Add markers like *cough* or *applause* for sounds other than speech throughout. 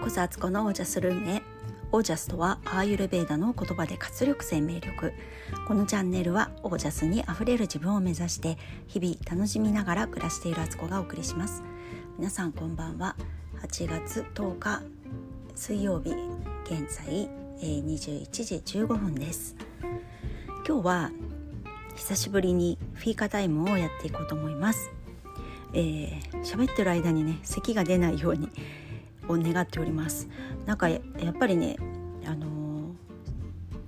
こそアツコのオージャスルームへ。オージャスとはアーユルベーダの言葉で活力生命力。このチャンネルはオージャスにあふれる自分を目指して日々楽しみながら暮らしているアツコがお送りします。皆さんこんばんは。8月10日水曜日現在21時15分です。今日は久しぶりにフィーカタイムをやっていこうと思います。えー、喋ってる間にね咳が出ないようにを願っておりますなんかやっぱりねあのー、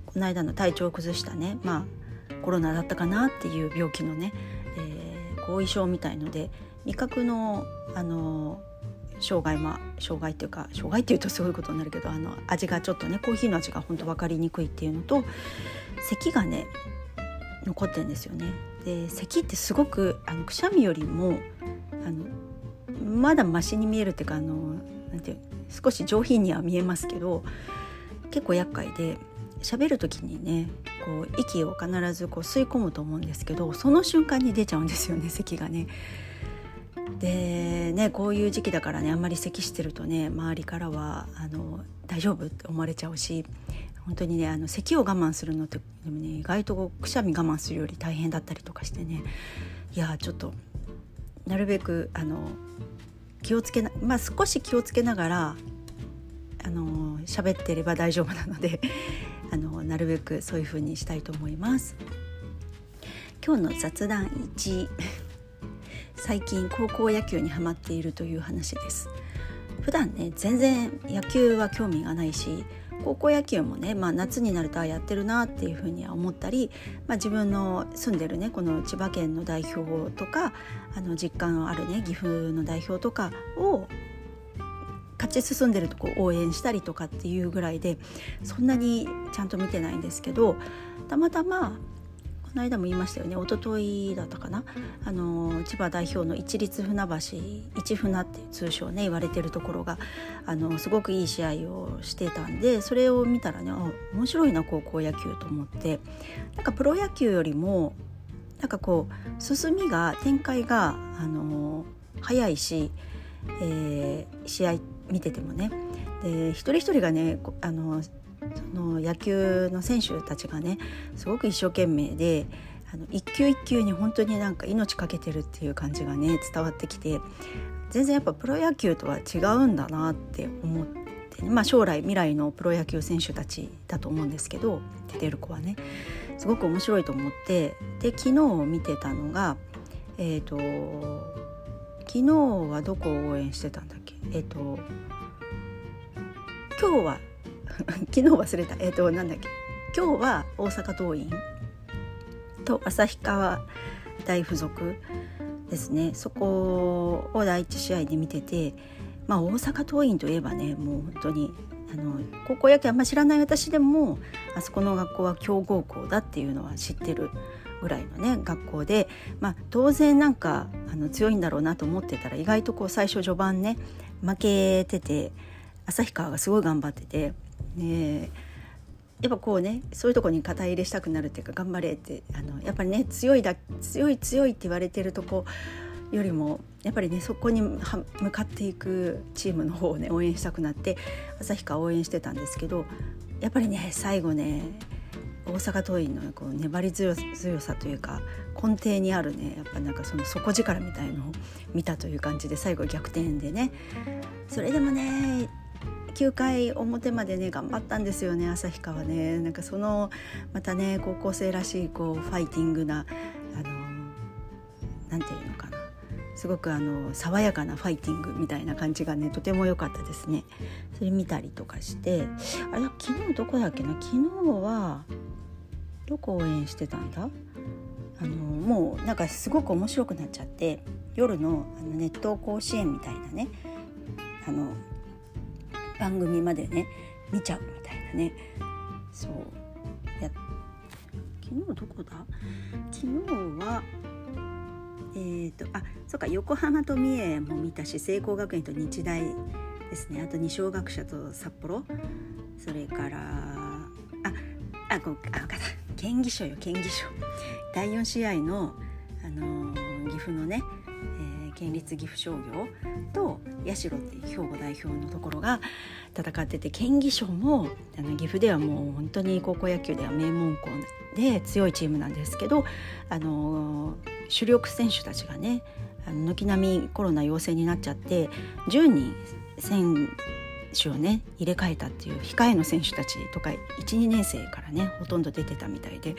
この間の体調を崩したねまあコロナだったかなっていう病気のね、えー、後遺症みたいので味覚のあのー、障害まあ障害っていうか障害っていうとすごいことになるけどあの味がちょっとねコーヒーの味が本当分かりにくいっていうのと咳がね残ってんですよね。で咳ってすごくあのくしゃみよりもあのまだマシに見えるっていうかあのなんて少し上品には見えますけど結構厄介で喋る時にねこう息を必ずこう吸い込むと思うんですけどその瞬間に出ちゃうんですよね *laughs* 咳がね。でねこういう時期だからねあんまり咳してるとね周りからはあの大丈夫って思われちゃうし本当にねあの咳を我慢するのってでもね意外とくしゃみ我慢するより大変だったりとかしてねいやちょっとなるべくあの気をつけなまあ少し気をつけながらあの喋ってれば大丈夫なので *laughs* あのなるべくそういう風にしたいと思います。今日の雑談1最近高校野球にハマっているという話です普段ね全然野球は興味がないし高校野球もね、まあ、夏になるとやってるなっていうふうには思ったり、まあ、自分の住んでるねこの千葉県の代表とかあの実感のあるね岐阜の代表とかを勝ち進んでるとこ応援したりとかっていうぐらいでそんなにちゃんと見てないんですけどたまたまの間も言いましたよね。一昨日だったかな。あの千葉代表の一律船橋一船って通称ね言われてるところがあのすごくいい試合をしてたんでそれを見たらね面白いな高校野球と思って。なんかプロ野球よりもなんかこう進みが展開があの早いし、えー、試合見ててもね。で一人一人がねあのその野球の選手たちがねすごく一生懸命であの一球一球に本当になんか命かけてるっていう感じがね伝わってきて全然やっぱプロ野球とは違うんだなって思って、まあ、将来未来のプロ野球選手たちだと思うんですけど出てる子はねすごく面白いと思ってで昨日見てたのがえっ、ー、と昨日はどこを応援してたんだっけ？えっ、ー、と今日は *laughs* 昨日忘れた。えっ、ー、となんだっけ。今日は大阪桐蔭と旭川大附属ですね。そこを第一試合で見ててまあ大阪桐蔭といえばねもう本当にあの高校野球あんま知らない私でもあそこの学校は強豪校だっていうのは知ってるぐらいのね学校で、まあ、当然なんかあの強いんだろうなと思ってたら意外とこう最初序盤ね負けてて旭川がすごい頑張っててねやっぱこうねそういうとこに肩入れしたくなるっていうか頑張れってあのやっぱりね強いだ強い強いって言われてるとこよりもやっぱりねそこに向かっていくチームの方をね応援したくなって旭川応援してたんですけどやっぱりね最後ね大阪桐蔭のこう粘り強さというか根底にあるねやっぱなんかその底力みたいのを見たという感じで最後逆転でね。それでもね9回表までね頑張ったんですよね旭川ね。なんかそのまたね高校生らしいこうファイティングなあのなんていうのかな。すごくあの爽やかなファイティングみたいな感じがねとても良かったですね。それ見たりとかして。あれ昨日どこだっけな？昨日はどこ応援してたんだ？あのもうなんかすごく面白くなっちゃって。夜のあのネット甲子園みたいなね。あの番組までね見ちゃうみたいなね。そう。や昨日どこだ？昨日はえーと、あそうか横浜と三重も見たし聖光学園と日大ですね。あと二松学舎と札幌。それからああこあ分かった。県議所よ県議所。第4試合の、あのー、岐阜のね、県立岐阜商業と社っていう兵庫代表のところが戦ってて県議賞もあの岐阜ではもう本当に高校野球では名門校で強いチームなんですけどあの主力選手たちがね軒並みコロナ陽性になっちゃって10人選手をね入れ替えたっていう控えの選手たちとか12年生からねほとんど出てたみたいで。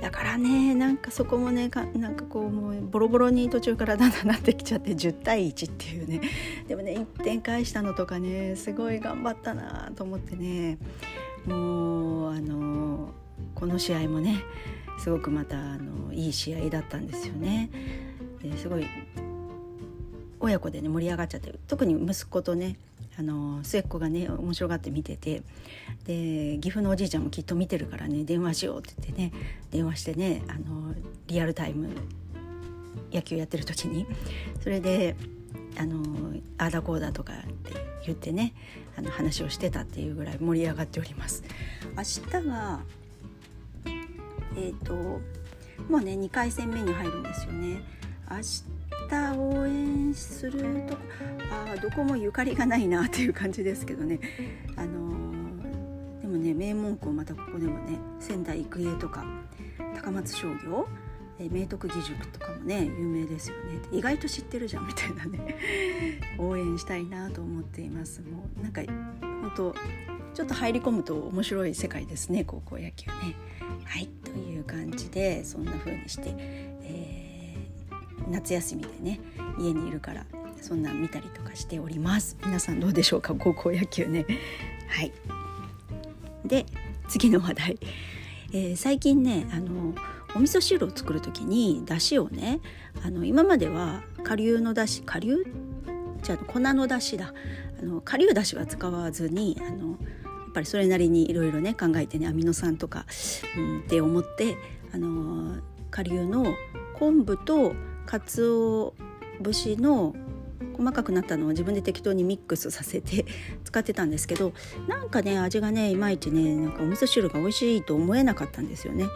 だからねなんかそこもねかなんかこうもうボロボロに途中からだんだんなってきちゃって10対1っていうね。でもね1点返したのとかねすごい頑張ったなと思ってね。もうあのこの試合もねすごくまたあのいい試合だったんですよね。すごい親子でね盛り上がっちゃって特に息子とねあの末っ子がね面白がって見ててで岐阜のおじいちゃんもきっと見てるからね電話しようって言ってね電話してねあのリアルタイム野球やってる時にそれであのあーだこうだとかって言ってねあの話をしてたっていうぐらい盛り上がっております。明日がえっ、ー、ともうね2回戦目に入るんですよね。明日応援するとあどこもゆかりがないなっていう感じですけどね、あのー、でもね名門校またここでもね仙台育英とか高松商業明徳義塾とかもね有名ですよね。意外と知ってるじゃんみたいなね。*laughs* 応援したいなと思っています。もうなんか本当ちょっと入り込むと面白い世界ですね高校野球ね。はいという感じでそんな風にして、えー夏休みでね家にいるからそんなん見たりとかしております。皆さんどうでしょうか？高校野球ね。はい。で次の話題、えー、最近ねあのお味噌汁を作る時にだしをねあの今までは顆粒のだし顆粒？じゃあ粉のだしだ。あの顆粒だしは使わずにあのやっぱりそれなりにいろいろね考えてねアミノ酸とか、うん、って思ってあの顆粒の昆布と鰹節の細かくなったのを自分で適当にミックスさせて *laughs* 使ってたんですけどなんかね味がねいまいちねなんかお味噌汁が美味しいと思えなかったんですよね。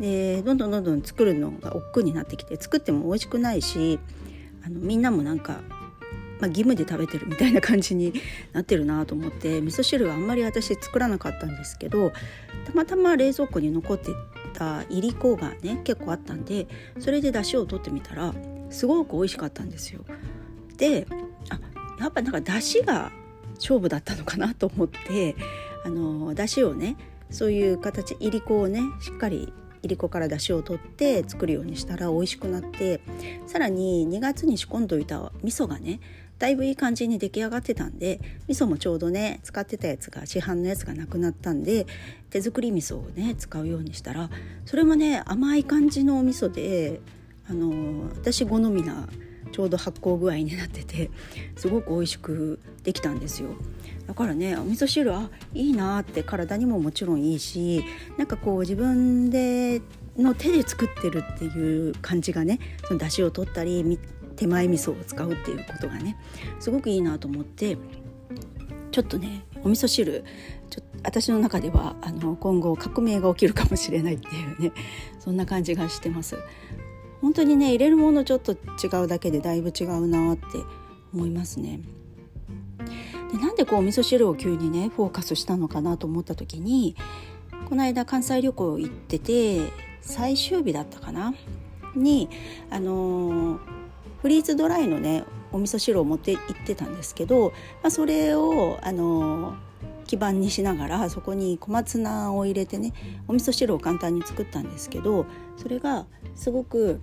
でどんどんどんどん作るのが億劫になってきて作っても美味しくないしあのみんなもなんか、まあ、義務で食べてるみたいな感じになってるなと思って味噌汁はあんまり私作らなかったんですけどたまたま冷蔵庫に残ってたいりこがね結構あったんでそれで出汁を取ってみたらすごく美味しかったんですよ。であやっぱなんか出汁が勝負だったのかなと思ってあの出汁をねそういう形いりこをねしっかりいりこから出汁を取って作るようにしたら美味しくなってさらに2月に仕込んどいた味噌がねだいぶいい感じに出来上がってたんで味噌もちょうどね使ってたやつが市販のやつがなくなったんで手作り味噌をね使うようにしたらそれもね甘い感じのお味噌であの私好みなちょうど発酵具合になっててすごく美味しくできたんですよ。だからねお味噌汁あいいなって体にももちろんいいしなんかこう自分での手で作ってるっていう感じがねその出汁を取ったり手前味噌を使うっていうことがねすごくいいなと思ってちょっとねお味噌汁ちょ私の中ではあの今後革命が起きるかもしれないっていうねそんな感じがしてます。本当にね入れるものちょっと違うだけでだいぶ違うなって思いますね。でなんでこうお味噌汁を急にねフォーカスしたのかなと思った時にこの間関西旅行行ってて最終日だったかなにあのーフリーズドライのねお味噌汁を持って行ってたんですけど、まあ、それをあの基盤にしながらそこに小松菜を入れてねお味噌汁を簡単に作ったんですけどそれがすごく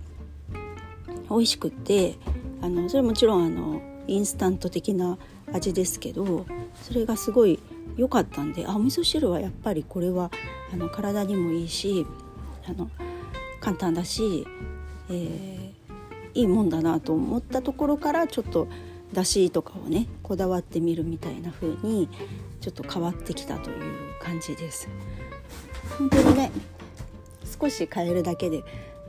美味しくってあのそれもちろんあのインスタント的な味ですけどそれがすごい良かったんであお味噌汁はやっぱりこれはあの体にもいいしあの簡単だし、えーいいもんだなと思ったところからちょっとだしとかをねこだわってみるみたいな風にちょっと変わってきたという感じです。本当にね少し変えるだけで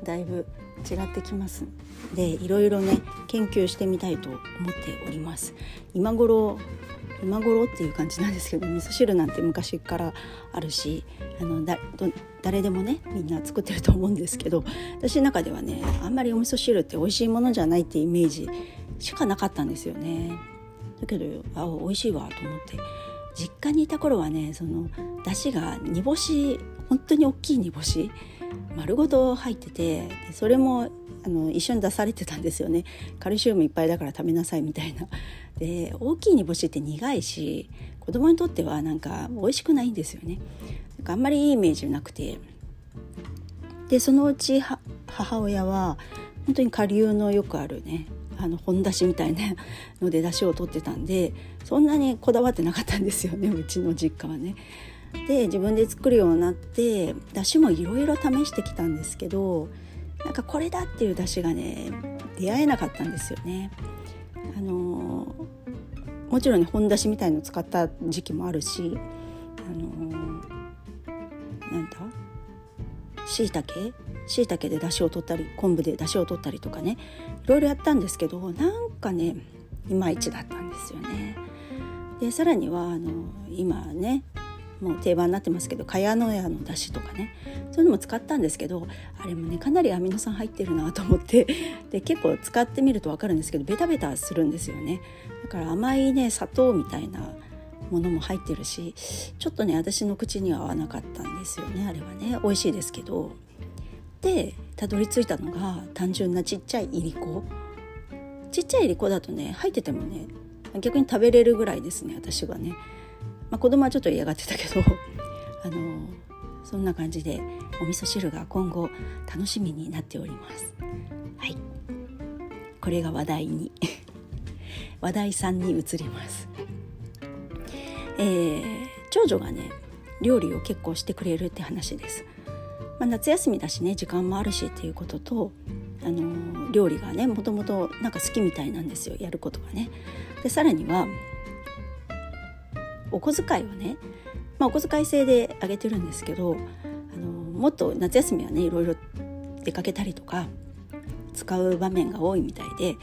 だいぶ違ってきますでいろいろね研究してみたいと思っております今頃今頃っていう感じなんですけど味噌汁なんて昔からあるしあのだ誰でもねみんな作ってると思うんですけど私の中ではねあんまりお味噌汁って美味しいものじゃないってイメージしかなかったんですよね。だけどあ美味しいわと思って。実家にいた頃はねその出汁が煮干し本当に大きい煮干し丸ごと入っててそれもあの一緒に出されてたんですよね。カルシウムいっぱいだから食べなさいみたいな。で大きい煮干しって苦いし子供にとってはなんか美味しくないんですよねなんかあんまりいいイメージなくてでそのうち母親は本当に下流のよくあるねあの本だしみたいな *laughs* ので出汁を取ってたんでそんなにこだわってなかったんですよねうちの実家はね。で自分で作るようになって出汁もいろいろ試してきたんですけどなんかこれだっていう出汁がね出会えなかったんですよね。あのもちろんね本だしみたいの使った時期もあるしあのなんだ？しいたけしいたけで出汁を取ったり昆布で出汁を取ったりとかねいろいろやったんですけどなんかねいまいちだったんですよね。でさらにはあの今ねもう定番になってますけど茅野屋のだしとかね。そういうのも使ったんですけどあれもねかなりアミノ酸入ってるなと思って。*laughs* で結構使ってみると分かるんですけどベタベタするんですよね。だから甘いね砂糖みたいなものも入ってるしちょっとね私の口には合わなかったんですよねあれはね。美味しいですけど。でたどり着いたのが単純なちっちゃいいりこ。ちっちゃいいりこだとね入っててもね逆に食べれるぐらいですね私はね。まあ、子供はちょっと嫌がってたけど *laughs* あのそんな感じでお味噌汁が今後楽しみになっております。はい。これが話題に。*laughs* 話題3に移ります。えー、長女がね料理を結構してくれるって話です、まあ、夏休みだしね時間もあるしっていうこととあの料理がねもともとなんか好きみたいなんですよやることがね。でさらにはお小遣いをね、まあ、お小遣い制であげてるんですけどあのもっと夏休みはねいろいろ出かけたりとか使う場面が多いみたいで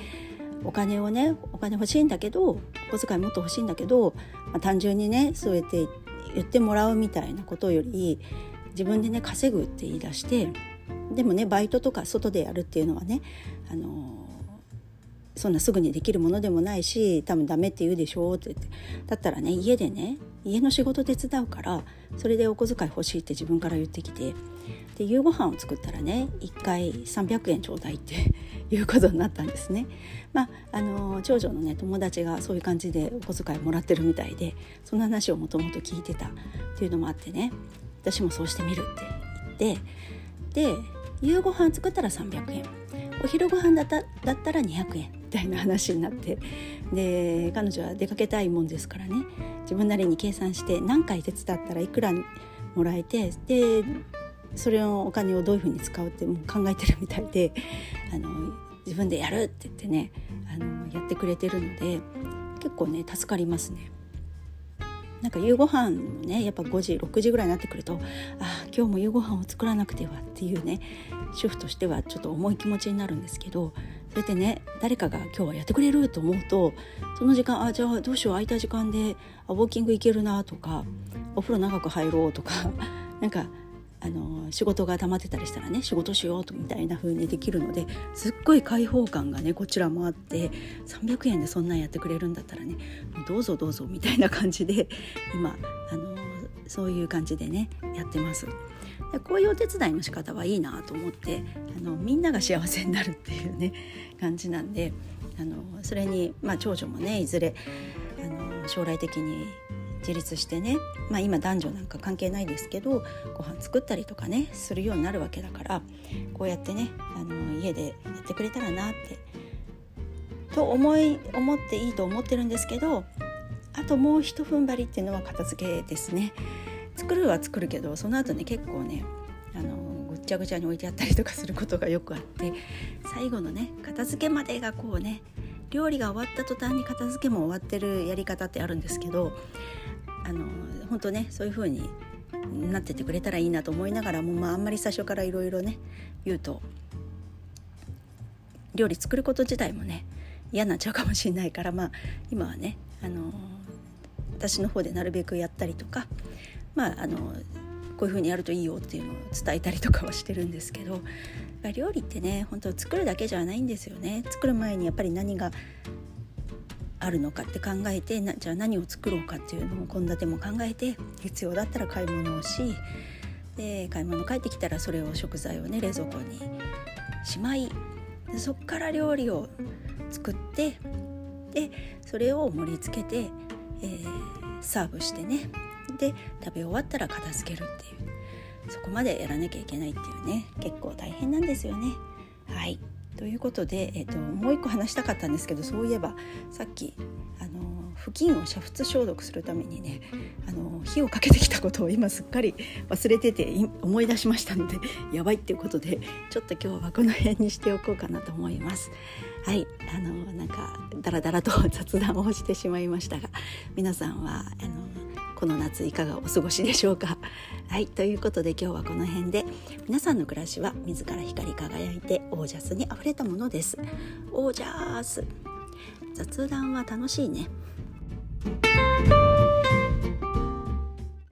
お金をねお金欲しいんだけどお小遣いもっと欲しいんだけど、まあ、単純にねそうやって言ってもらうみたいなことより自分でね稼ぐって言い出してでもねバイトとか外でやるっていうのはねあのそんなすぐにできるものでもないし多分ダメって言うでしょって言って。だったらね家でね家の仕事手伝うからそれでお小遣い欲しいって自分から言ってきて。で夕ご飯を作ったらね1回300円ちょうだいって *laughs* いうことになったんですね。まあ、あの長女のね友達がそういう感じでお小遣いもらってるみたいでそんな話をもともと聞いてた。っていうのもあってね私もそうしてみるって言って。で夕ご飯作ったら300円。お昼ご飯だっただったら200円。たいな話になってで彼女は出かけたいもんですからね自分なりに計算して何回手伝ったらいくらもらえてでそれのお金をどういうふうに使うってもう考えてるみたいであの自分でやるって言ってねあのやってくれてるので結構ね助かりますね。なんか夕ご飯ねやっぱ5時6時ぐらいになってくるとあ今日も夕ご飯を作らなくてはっていうね主婦としてはちょっと重い気持ちになるんですけどそれでね誰かが今日はやってくれると思うとその時間あじゃあどうしよう空いた時間であウォーキング行けるなとかお風呂長く入ろうとか *laughs* なんかあの仕事が溜まってたりしたらね仕事しようとみたいな風にできるのですっごい開放感がねこちらもあって300円でそんなんやってくれるんだったらねどうぞどうぞみたいな感じで今あのそういう感じでねやってます。でこういうお手伝いの仕方はいいなと思ってあのみんなが幸せになるっていうね *laughs* 感じなんであのそれに、まあ、長女もねいずれあの将来的に自立してね、まあ、今男女なんか関係ないですけどご飯作ったりとかねするようになるわけだからこうやってねあの家でやってくれたらなってと思い思っていいと思ってるんですけどあともうひと踏ん張りっていうのは片付けですね。作るは作るけどその後ね結構ねあのぐっちゃぐちゃに置いてあったりとかすることがよくあって最後のね片付けまでがこうね料理が終わった途端に片付けも終わってるやり方ってあるんですけどあの本当ねそういう風になっててくれたらいいなと思いながらも、まあ、あんまり最初からいろいろね言うと料理作ること自体もね嫌になっちゃうかもしれないからまあ今はね、あの私の方でなるべくやったりとかまああのこういう風にやるといいよっていうのを伝えたりとかはしてるんですけど料理ってね本当作るだけじゃないんですよね。作る前にやっぱり何があるのかって考えてなじゃあ何を作ろうかっていうのも献立も考えて必要だったら買い物をしで買い物帰ってきたらそれを食材をね冷蔵庫にしまいそっから料理を作ってでそれを盛り付けて、えー、サーブしてねで食べ終わったら片付けるっていうそこまでやらなきゃいけないっていうね結構大変なんですよね。はいということで、えーと、もう一個話したかったんですけどそういえばさっきあの布巾を煮沸消毒するためにねあの火をかけてきたことを今すっかり忘れてて思い出しましたのでやばいっていうことでちょっと今日はこの辺にしておこうかなと思います。はいあのなんかダラダラと雑談をしてしまいましたが皆さんはあのこの夏いかがお過ごしでしょうか？*laughs* はいということで今日はこの辺で。皆さんの暮らしは自ら光り輝いてオージャスにあふれたものです。オージャス。雑談は楽しいね。